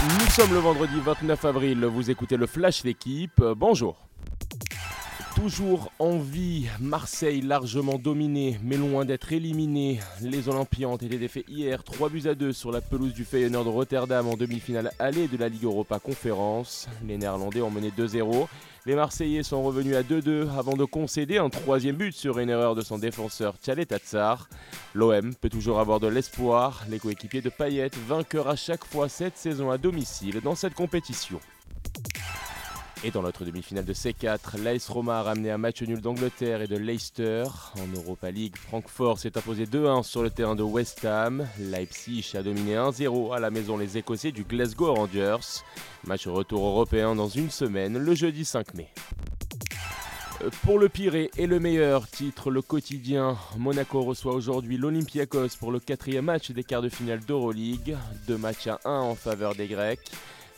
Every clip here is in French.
Nous sommes le vendredi 29 avril, vous écoutez le Flash d'équipe, bonjour. Toujours en vie, Marseille largement dominé, mais loin d'être éliminé. Les Olympiens ont été défaits hier 3 buts à 2 sur la pelouse du Feyenoord de Rotterdam en demi-finale allée de la Ligue Europa Conférence. Les Néerlandais ont mené 2-0. Les Marseillais sont revenus à 2-2 avant de concéder un troisième but sur une erreur de son défenseur Tchalet Tatsar. L'OM peut toujours avoir de l'espoir. Les coéquipiers de Payet, vainqueurs à chaque fois cette saison à domicile dans cette compétition. Et dans l'autre demi-finale de C4, l'AS Roma a ramené un match nul d'Angleterre et de Leicester. En Europa League, Francfort s'est imposé 2-1 sur le terrain de West Ham. Leipzig a dominé 1-0 à la maison les Écossais du Glasgow Rangers. Match retour européen dans une semaine, le jeudi 5 mai. Euh, pour le pire et le meilleur, titre le quotidien. Monaco reçoit aujourd'hui l'Olympiakos pour le quatrième match des quarts de finale d'Euroleague. Deux matchs à 1 en faveur des Grecs.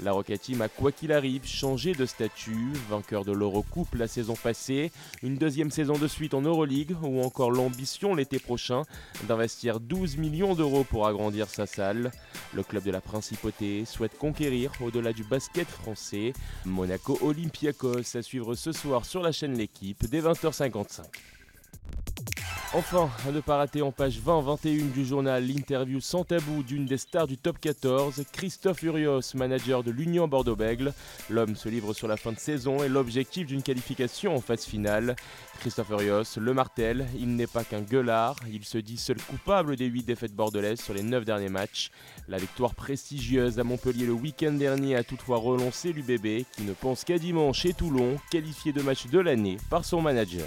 La Rocket Team a quoi qu'il arrive changé de statut, vainqueur de l'Eurocoupe la saison passée, une deuxième saison de suite en Euroleague ou encore l'ambition l'été prochain d'investir 12 millions d'euros pour agrandir sa salle. Le club de la Principauté souhaite conquérir au-delà du basket français. Monaco Olympiakos à suivre ce soir sur la chaîne L'équipe dès 20h55. Enfin, à ne pas rater en page 20-21 du journal l'interview sans tabou d'une des stars du top 14, Christophe Urios, manager de l'Union Bordeaux-Bègle. L'homme se livre sur la fin de saison et l'objectif d'une qualification en phase finale. Christophe Urios, le martel, il n'est pas qu'un gueulard, il se dit seul coupable des 8 défaites bordelaises sur les 9 derniers matchs. La victoire prestigieuse à Montpellier le week-end dernier a toutefois relancé l'UBB qui ne pense qu'à dimanche et Toulon, qualifié de match de l'année par son manager.